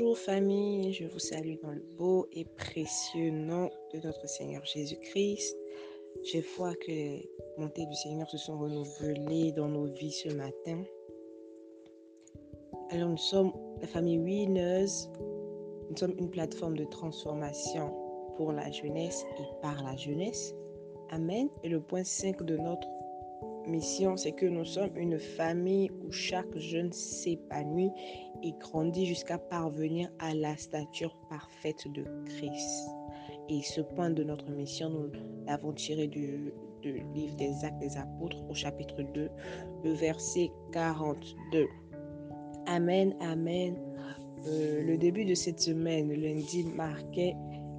Bonjour famille, je vous salue dans le beau et précieux nom de notre Seigneur Jésus-Christ. Je vois que les montées du Seigneur se sont renouvelées dans nos vies ce matin. Alors nous sommes la famille Winners. Nous sommes une plateforme de transformation pour la jeunesse et par la jeunesse. Amen. Et le point 5 de notre mission, c'est que nous sommes une famille où chaque jeune s'épanouit et grandit jusqu'à parvenir à la stature parfaite de Christ. Et ce point de notre mission, nous l'avons tiré du, livre des Actes des Apôtres au chapitre 2, le verset 42. Amen, amen. Euh, le début de cette semaine, lundi, marquait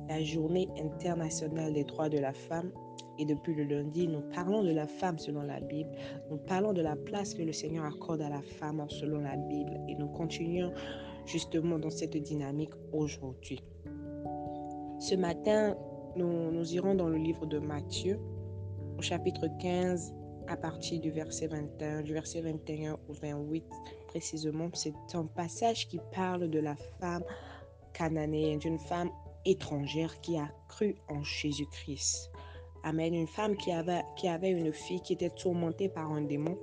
la journée internationale des droits de la femme et depuis le lundi, nous parlons de la femme selon la Bible. Nous parlons de la place que le Seigneur accorde à la femme selon la Bible. Et nous continuons justement dans cette dynamique aujourd'hui. Ce matin, nous, irons dans le livre de Matthieu, au chapitre 15, à partir du verset 21, du verset 21 au 28 précisément. C'est un passage qui parle de la femme cananéenne, d'une femme étrangère qui a cru en Jésus-Christ. Amen. Une femme qui avait, qui avait une fille qui était tourmentée par un démon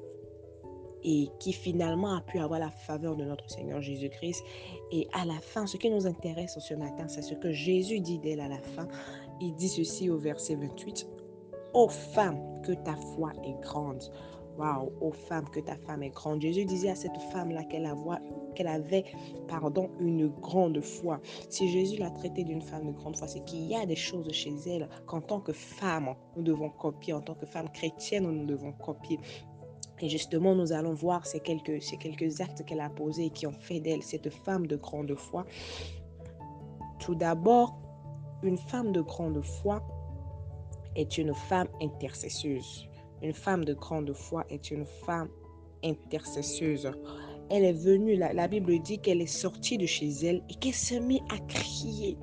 et qui finalement a pu avoir la faveur de notre Seigneur Jésus-Christ. Et à la fin, ce qui nous intéresse ce matin, c'est ce que Jésus dit d'elle à la fin. Il dit ceci au verset 28. Ô femme, que ta foi est grande. Waouh, ô femme, que ta femme est grande. Jésus disait à cette femme-là qu'elle avait pardon, une grande foi. Si Jésus l'a traitée d'une femme de grande foi, c'est qu'il y a des choses chez elle qu'en tant que femme, nous devons copier. En tant que femme chrétienne, nous devons copier. Et justement, nous allons voir ces quelques, ces quelques actes qu'elle a posés et qui ont fait d'elle cette femme de grande foi. Tout d'abord, une femme de grande foi est une femme intercesseuse. Une femme de grande foi est une femme intercesseuse. Elle est venue, la, Bible dit qu'elle est sortie de chez elle et qu'elle s'est mise à crier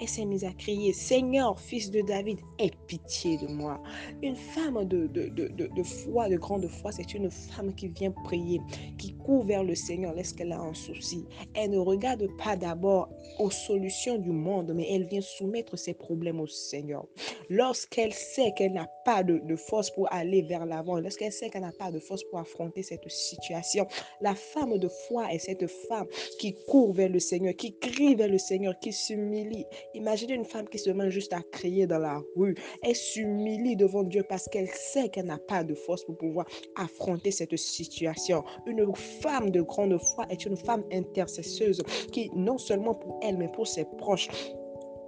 elle s'est mise à crier, Seigneur, fils de David, aie pitié de moi. Une femme de, de, de, de foi, de grande foi, c'est une femme qui vient prier, qui court vers le Seigneur lorsqu'elle a un souci. Elle ne regarde pas d'abord aux solutions du monde, mais elle vient soumettre ses problèmes au Seigneur. Lorsqu'elle sait qu'elle n'a pas de, de force pour aller vers l'avant, lorsqu'elle sait qu'elle n'a pas de force pour affronter cette situation, la femme de foi est cette femme qui court vers le Seigneur, qui crie vers le Seigneur, qui s'humilie Imaginez une femme qui se met juste à crier dans la rue. Elle s'humilie devant Dieu parce qu'elle sait qu'elle n'a pas de force pour pouvoir affronter cette situation. Une femme de grande foi est une femme intercesseuse qui, non seulement pour elle, mais pour ses proches,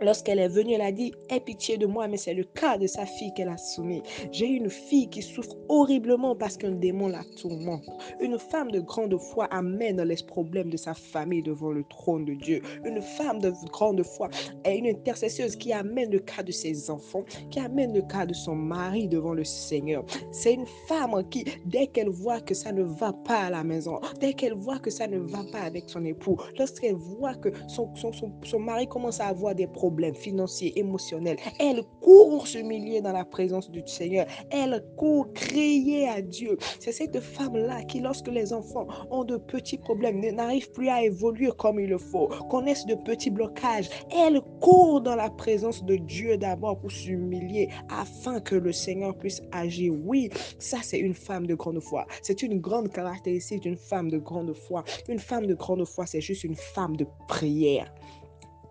Lorsqu'elle est venue, elle a dit, aie pitié de moi, mais c'est le cas de sa fille qu'elle a soumis. J'ai une fille qui souffre horriblement parce qu'un démon la tourmente. Une femme de grande foi amène les problèmes de sa famille devant le trône de Dieu. Une femme de grande foi est une intercesseuse qui amène le cas de ses enfants, qui amène le cas de son mari devant le Seigneur. C'est une femme qui, dès qu'elle voit que ça ne va pas à la maison, dès qu'elle voit que ça ne va pas avec son époux, lorsqu'elle voit que son, son, son, son mari commence à avoir des problèmes, problèmes financiers, émotionnels. Elle court s'humilier dans la présence du Seigneur. Elle court crier à Dieu. C'est cette femme-là qui, lorsque les enfants ont de petits problèmes, n'arrivent plus à évoluer comme il le faut, connaissent de petits blocages, elle court dans la présence de Dieu d'abord pour s'humilier afin que le Seigneur puisse agir. Oui, ça c'est une femme de grande foi. C'est une grande caractéristique d'une femme de grande foi. Une femme de grande foi, c'est juste une femme de prière.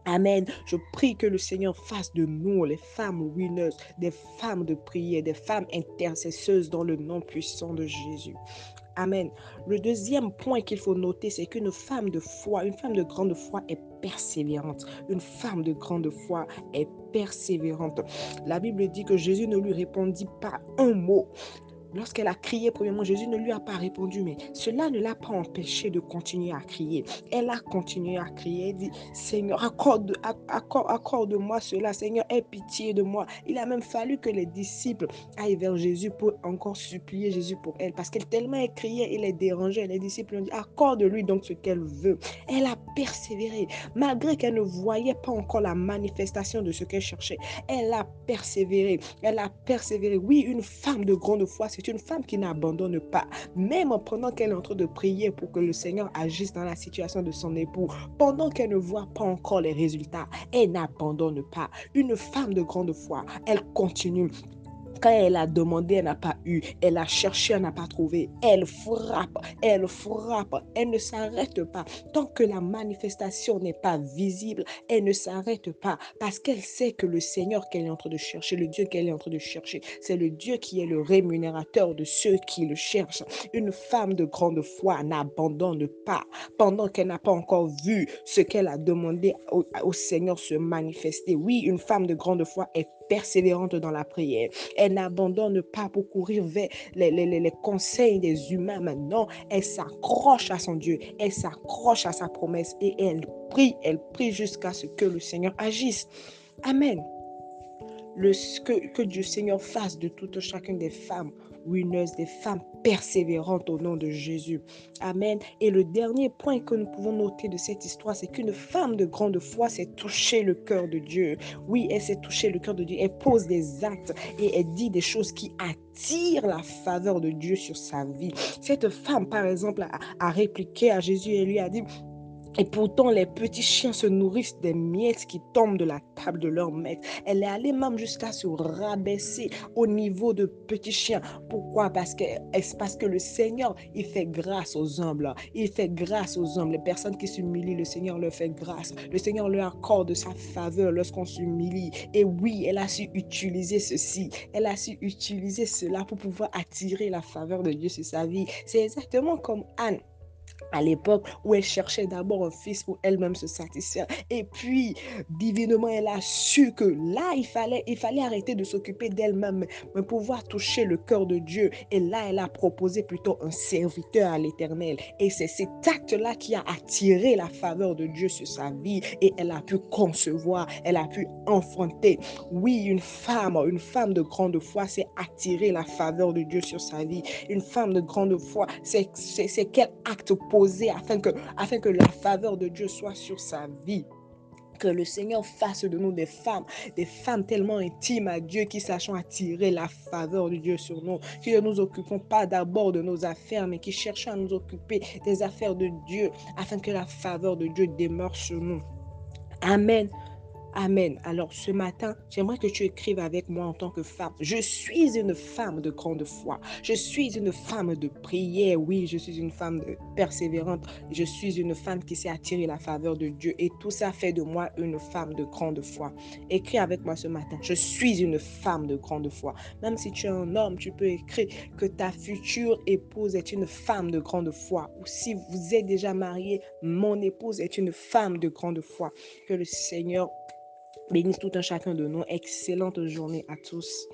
Amen. Je prie que le Seigneur fasse de nous, les femmes winners, des femmes de prière, des femmes intercesseuses dans le nom puissant de Jésus. Amen. Le deuxième point qu'il faut noter, c'est qu'une femme de foi, une femme de grande foi est persévérante. Une femme de grande foi est persévérante. La Bible dit que Jésus ne lui répondit pas un mot. Lorsqu'elle a crié, premièrement, Jésus ne lui a pas répondu, mais cela ne l'a pas empêché de continuer à crier. Elle a continué à crier, elle dit, Seigneur, accorde, accorde, accorde-moi cela, Seigneur, aie pitié de moi. Il a même fallu que les disciples aillent vers Jésus pour encore supplier Jésus pour elle, parce qu'elle tellement criait, il les dérangeait. Les disciples ont dit, accorde-lui donc ce qu'elle veut. Elle a persévéré, malgré qu'elle ne voyait pas encore la manifestation de ce qu'elle cherchait. Elle a persévéré, elle a persévéré. Oui, une femme de grande foi, C'est une femme qui n'abandonne pas, même pendant qu'elle est en train de prier pour que le Seigneur agisse dans la situation de son époux, pendant qu'elle ne voit pas encore les résultats, elle n'abandonne pas. Une femme de grande foi, elle continue quand elle a demandé, elle n'a pas eu. Elle a cherché, elle n'a pas trouvé. Elle frappe, elle frappe, elle ne s'arrête pas. Tant que la manifestation n'est pas visible, elle ne s'arrête pas parce qu'elle sait que le Seigneur qu'elle est en train de chercher, le Dieu qu'elle est en train de chercher, c'est le Dieu qui est le rémunérateur de ceux qui le cherchent. Une femme de grande foi n'abandonne pas pendant qu'elle n'a pas encore vu ce qu'elle a demandé au, Seigneur se manifester. Oui, une femme de grande foi est persévérante dans la prière. Elle n'abandonne pas pour courir vers les, les, les, conseils des humains maintenant. Elle s'accroche à son Dieu. Elle s'accroche à sa promesse et elle prie. Elle prie jusqu'à ce que le Seigneur agisse. Amen. Que, que Dieu Seigneur fasse de toute chacune des femmes winners, des femmes persévérantes au nom de Jésus. Amen. Et le dernier point que nous pouvons noter de cette histoire, c'est qu'une femme de grande foi s'est touchée le cœur de Dieu. Oui, elle s'est touchée le cœur de Dieu. Elle pose des actes et elle dit des choses qui attirent la faveur de Dieu sur sa vie. Cette femme, par exemple, a répliqué à Jésus et lui a dit, et pourtant, les petits chiens se nourrissent des miettes qui tombent de la table de leur maître. Elle est allée même jusqu'à se rabaisser au niveau de petits chiens. Pourquoi? Parce que, parce que le Seigneur, il fait grâce aux humbles. Il fait grâce aux humbles. Les personnes qui s'humilient, le Seigneur leur fait grâce. Le Seigneur leur accorde sa faveur lorsqu'on s'humilie. Et oui, elle a su utiliser ceci. Elle a su utiliser cela pour pouvoir attirer la faveur de Dieu sur sa vie. C'est exactement comme Anne à l'époque où elle cherchait d'abord un fils pour elle-même se satisfaire. Et puis, divinement, elle a su que là, il fallait, il fallait arrêter de s'occuper d'elle-même, mais pouvoir toucher le cœur de Dieu. Et là, elle a proposé plutôt un serviteur à l'éternel. Et c'est cet acte-là qui a attiré la faveur de Dieu sur sa vie. Et elle a pu concevoir, elle a pu enfanter. Oui, une femme, une femme de grande foi, c'est attirer la faveur de Dieu sur sa vie. Une femme de grande foi, c'est quel acte afin que, afin que la faveur de Dieu soit sur sa vie que le Seigneur fasse de nous des femmes, des femmes tellement intimes à Dieu qui sachons attirer la faveur de Dieu sur nous, qui ne nous occupons pas d'abord de nos affaires, mais qui cherchons à nous occuper des affaires de Dieu afin que la faveur de Dieu demeure sur nous. Amen. Amen. Alors ce matin, j'aimerais que tu écrives avec moi en tant que femme. Je suis une femme de grande foi. Je suis une femme de prière. Oui, je suis une femme persévérante. Je suis une femme qui sait attirer la faveur de Dieu. Et tout ça fait de moi une femme de grande foi. Écris avec moi ce matin. Je suis une femme de grande foi. Même si tu es un homme, tu peux écrire que ta future épouse est une femme de grande foi. Ou si vous êtes déjà marié, mon épouse est une femme de grande foi. Que le Seigneur bénisse tout un chacun de nous. Excellente journée à tous.